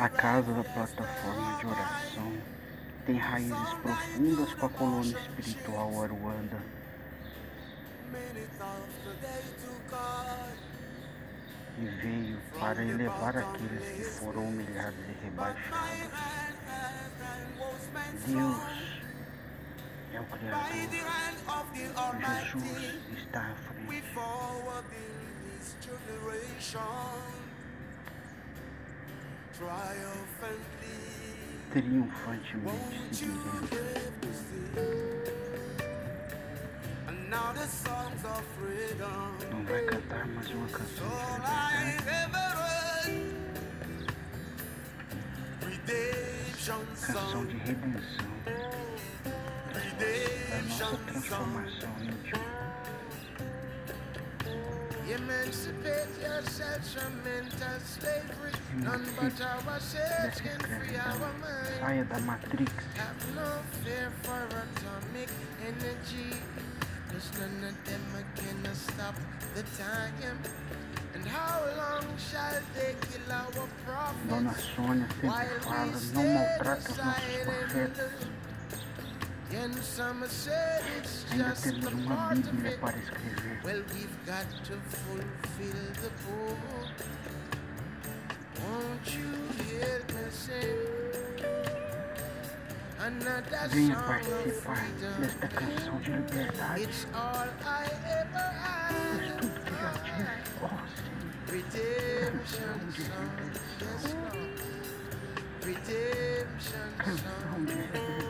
A casa da plataforma de oração tem raízes profundas com a colônia espiritual Aruanda. E veio para elevar aqueles que foram humilhados e rebaixados. Deus é o Criador. Jesus está à frente triunfantemente seguiremos. Não vai cantar mais uma canção de Canção de redenção. Da nossa transformação íntima. Emancipate yourselves from mental slavery. None but ourselves can free our mind. Saia da Matrix. Have no fear for atomic energy. Cause none of them stop the time. And how long shall they kill our prophets? Dona Sônia sempre fala, não maltrata os nossos profetas. And some said it's just a part of it. Well, we've got to fulfill the book. Won't you hear me sing? Another song. participar desta. It's all I ever had. Redemption song, yes, Lord. Redemption song.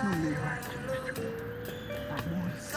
curar amores.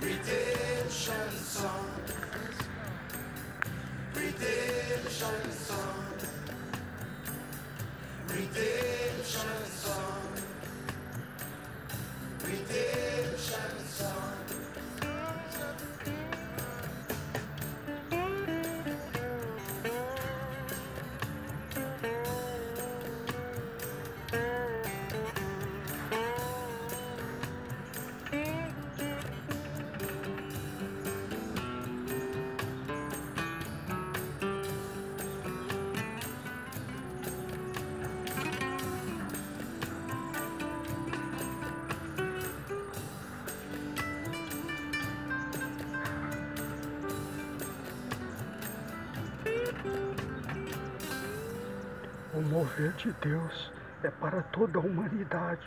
Redemption songs. Redemption Breathe in, shine the sun. O mover de Deus é para toda a humanidade.